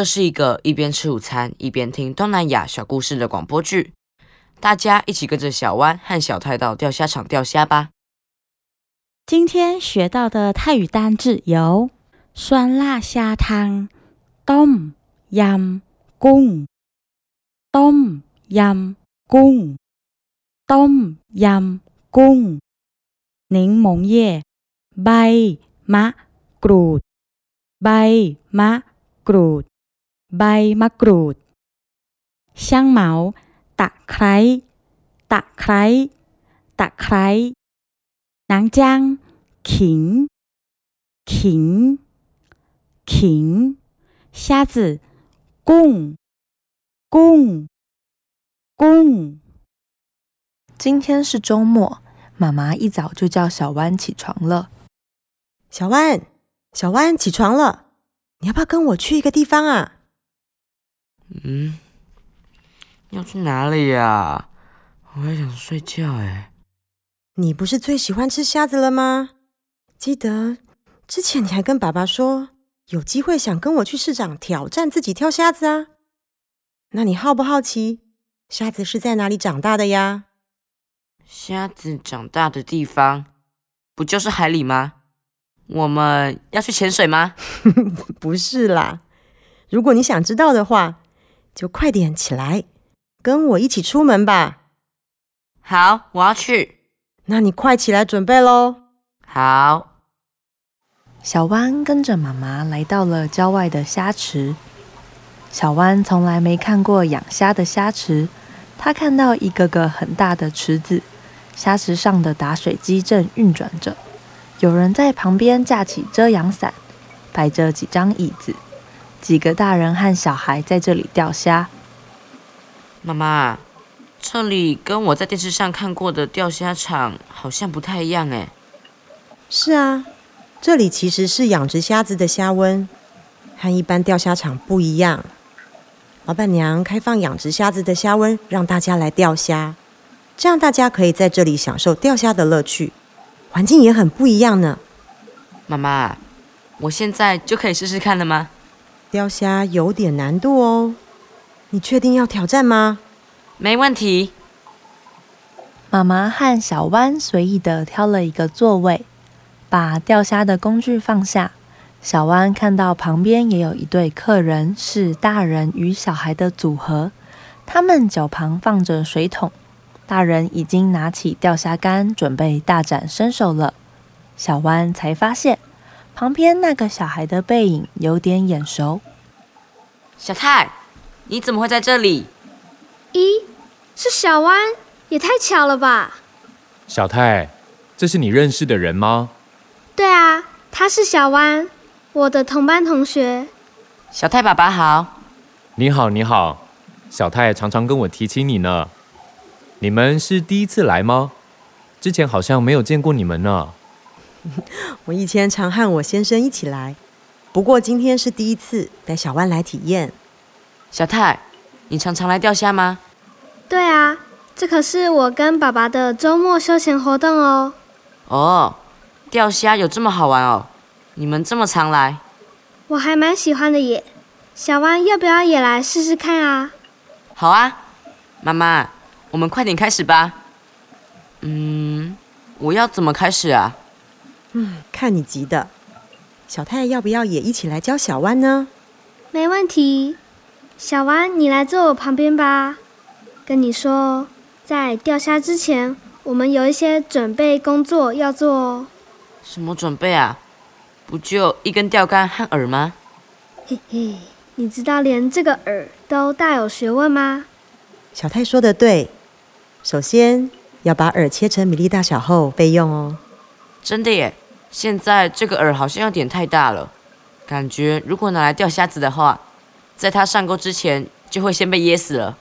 这是一个一边吃午餐一边听东南亚小故事的广播剧，大家一起跟着小湾和小泰到钓虾场钓虾吧。今天学到的泰语单字有酸辣虾汤、ต้มยำกุ้ง、ต้มยำกุ้ง、ต้มยำกุ้ง、柠檬叶、ใบมะกรูด、ใบมะกรูด、 ใบมะกรูด、香茅、ตะไคร้ ตะไคร้ ตะไคร้ 南姜、芹、芹、芹、虾子、กุ้ง、กุ้ง、กุ้ง。今天是周末，妈妈一早就叫小湾起床了。小湾，小湾，起床了！你要不要跟我去一个地方啊？ 嗯，要去哪里呀？我也想睡觉哎。你不是最喜欢吃虾子了吗？记得之前你还跟爸爸说，有机会想跟我去市场挑战自己挑虾子啊。那你好不好奇，虾子是在哪里长大的呀？虾子长大的地方，不就是海里吗？我们要去潜水吗？不是啦。如果你想知道的话，就快点起来，跟我一起出门吧。好，我要去。那你快起来准备喽。好。小湾跟着妈妈来到了郊外的虾池。小湾从来没看过养虾的虾池，他看到一个个很大的池子，虾池上的打水机正运转着。有人在旁边架起遮阳伞，摆着几张椅子，几个大人和小孩在这里钓虾。妈妈，这里跟我在电视上看过的钓虾场好像不太一样哎。是啊，这里其实是养殖虾子的虾温，和一般钓虾场不一样。老板娘开放养殖虾子的虾温，让大家来钓虾，这样大家可以在这里享受钓虾的乐趣。环境也很不一样呢，妈妈，我现在就可以试试看了吗？钓虾有点难度哦，你确定要挑战吗？没问题。妈妈和小弯随意的挑了一个座位，把钓虾的工具放下。小弯看到旁边也有一对客人，是大人与小孩的组合，他们脚旁放着水桶。大人已经拿起钓虾竿，准备大展身手了。小弯才发现，旁边那个小孩的背影有点眼熟。小泰，你怎么会在这里？咦，是小湾，也太巧了吧！小泰，这是你认识的人吗？对啊，他是小湾，我的同班同学。小泰爸爸好。你好，你好。小泰常常跟我提起你呢。你们是第一次来吗？之前好像没有见过你们呢。我以前常和我先生一起来，不过今天是第一次带小湾来体验。小泰，你常常来钓虾吗？对啊，这可是我跟爸爸的周末休闲活动哦。哦，钓虾有这么好玩哦？你们这么常来？我还蛮喜欢的耶。小湾要不要也来试试看啊？好啊，妈妈。我们快点开始吧。嗯，我要怎么开始啊？嗯，看你急的。小太要不要也一起来教小弯呢？没问题。小弯，你来坐我旁边吧。跟你说，在钓虾之前，我们有一些准备工作要做哦。什么准备啊？不就一根钓竿和饵吗？嘿嘿，你知道连这个饵都大有学问吗？小太说的对。首先要把饵切成米粒大小后备用哦。真的耶！现在这个饵好像有点太大了，感觉如果拿来钓虾子的话，在它上钩之前就会先被噎死了。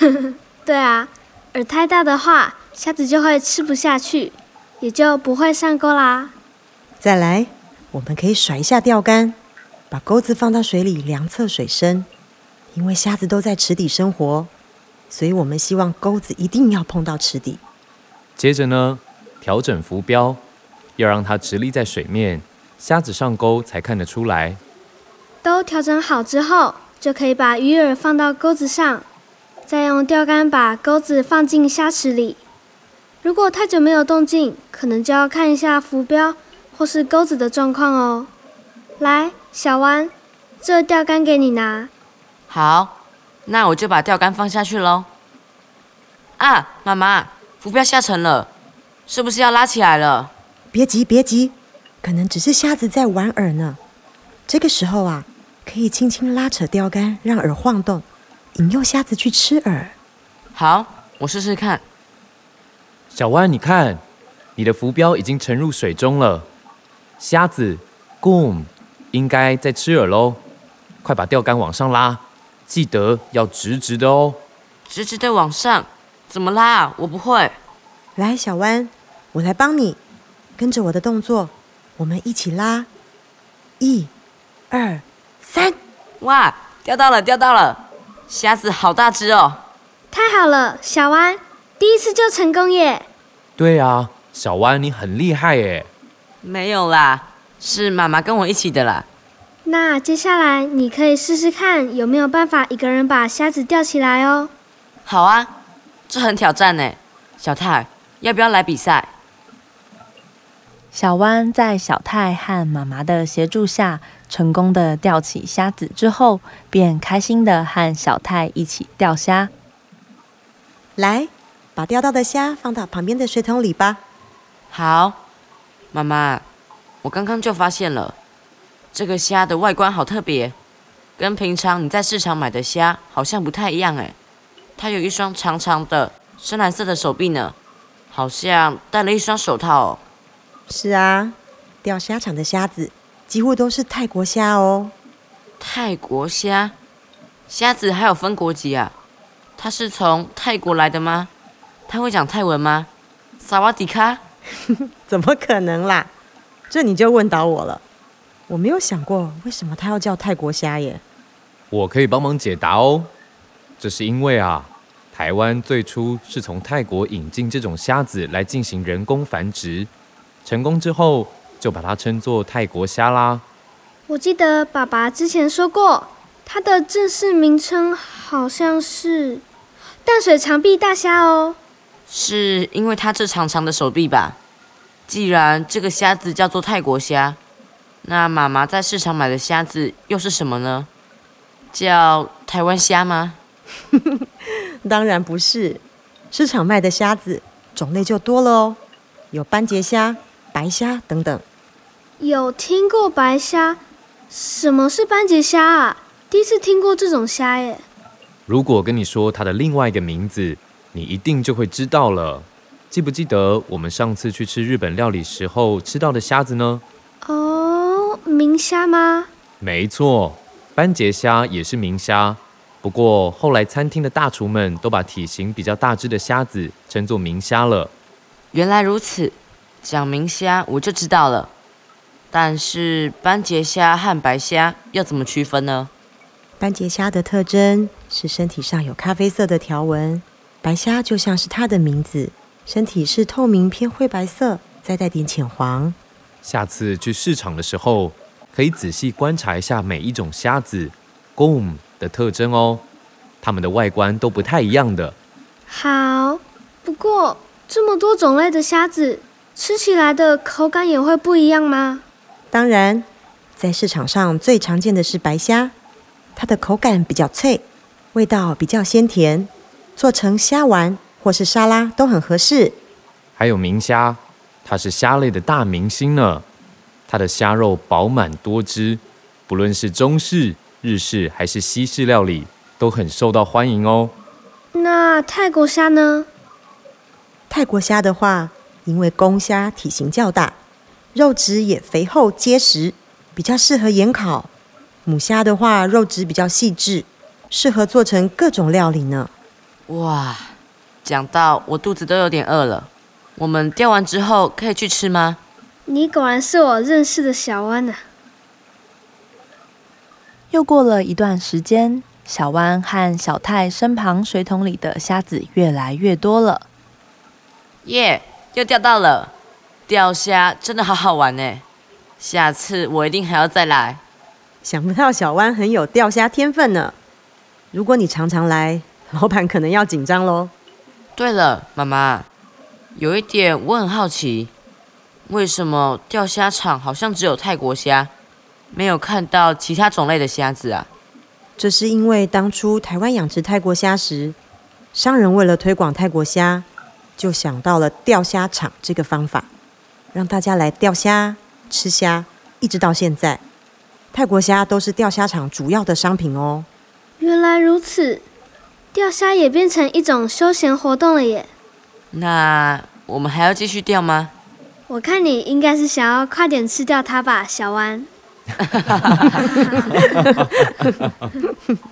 对啊，饵太大的话，虾子就会吃不下去，也就不会上钩啦。再来，我们可以甩一下钓竿，把钩子放到水里量测水深，因为虾子都在池底生活。所以我们希望钩子一定要碰到池底。接着呢，调整浮标，要让它直立在水面，虾子上钩才看得出来。都调整好之后，就可以把鱼饵放到钩子上，再用钓竿把钩子放进虾池里。如果太久没有动静，可能就要看一下浮标或是钩子的状况哦。来，小弯，这钓竿给你拿。好，那我就把钓竿放下去喽。啊，妈妈，浮标下沉了，是不是要拉起来了？别急，别急，可能只是瞎子在玩饵呢。这个时候啊，可以轻轻拉扯钓竿，让饵晃动，引诱瞎子去吃饵。好，我试试看。小弯，你看，你的浮标已经沉入水中了，瞎子，Goom，应该在吃饵喽。快把钓竿往上拉，记得要直直的哦。直直的往上，怎么拉啊？我不会。来，小弯，我来帮你，跟着我的动作，我们一起拉。一、二、三，哇，钓到了，钓到了！虾子好大只哦。太好了，小弯，第一次就成功耶！对啊，小弯你很厉害耶。没有啦，是妈妈跟我一起的啦。那接下来你可以试试看有没有办法一个人把虾子钓起来哦。好啊，这很挑战呢。小泰，要不要来比赛？小湾在小泰和妈妈的协助下，成功的钓起虾子之后，便开心的和小泰一起钓虾。来，把钓到的虾放到旁边的水桶里吧。好，妈妈，我刚刚就发现了，这个虾的外观好特别，跟平常你在市场买的虾好像不太一样哎。它有一双长长的深蓝色的手臂呢，好像戴了一双手套哦。是啊，钓虾场的虾子几乎都是泰国虾哦。泰国虾，虾子还有分国籍啊？它是从泰国来的吗？它会讲泰文吗？萨瓦迪卡？怎么可能啦？这你就问倒我了。我没有想过为什么它要叫泰国虾耶。我可以帮忙解答哦。这是因为啊，台湾最初是从泰国引进这种虾子来进行人工繁殖，成功之后就把它称作泰国虾啦。我记得爸爸之前说过，它的正式名称好像是。淡水长臂大虾哦，是因为它这长长的手臂吧？既然这个虾子叫做泰国虾，那妈妈在市场买的虾子又是什么呢？叫台湾虾吗？当然不是，市场卖的虾子种类就多了哦，有斑节虾、白虾等等。有听过白虾？什么是斑节虾啊？第一次听过这种虾耶。如果跟你说它的另外一个名字，你一定就会知道了。记不记得我们上次去吃日本料理时候吃到的虾子呢？哦，明虾吗？没错，斑节虾也是明虾。不过后来餐厅的大厨们都把体型比较大只的虾子称作明虾了。原来如此，讲明虾我就知道了。但是斑节虾和白虾要怎么区分呢？斑节虾的特征是身体上有咖啡色的条纹，白虾就像是它的名字，身体是透明偏灰白色，再带点浅黄。下次去市场的时候，可以仔细观察一下每一种虾子 “gom” 的特征哦，它们的外观都不太一样的。好，不过这么多种类的虾子，吃起来的口感也会不一样吗？当然，在市场上最常见的是白虾。它的口感比较脆，味道比较鲜甜，做成虾丸或是沙拉都很合适。还有明虾，它是虾类的大明星呢。它的虾肉饱满多汁，不论是中式、日式还是西式料理，都很受到欢迎哦。那泰国虾呢？泰国虾的话，因为公虾体型较大，肉质也肥厚结实，比较适合盐烤。母虾的话，肉质比较细致，适合做成各种料理呢。哇，讲到我肚子都有点饿了。我们钓完之后可以去吃吗？你果然是我认识的小湾呐。又过了一段时间，小湾和小泰身旁水桶里的虾子越来越多了。耶，又钓到了！钓虾真的好好玩呢，下次我一定还要再来。想不到小湾很有钓虾天分呢。如果你常常来，老板可能要紧张喽。对了，妈妈，有一点我很好奇，为什么钓虾场好像只有泰国虾，没有看到其他种类的虾子啊？这是因为当初台湾养殖泰国虾时，商人为了推广泰国虾，就想到了钓虾场这个方法，让大家来钓虾、吃虾，一直到现在，泰国虾都是钓虾场主要的商品哦。原来如此，钓虾也变成一种休闲活动了耶。那我们还要继续钓吗？我看你应该是想要快点吃掉它吧，小湾。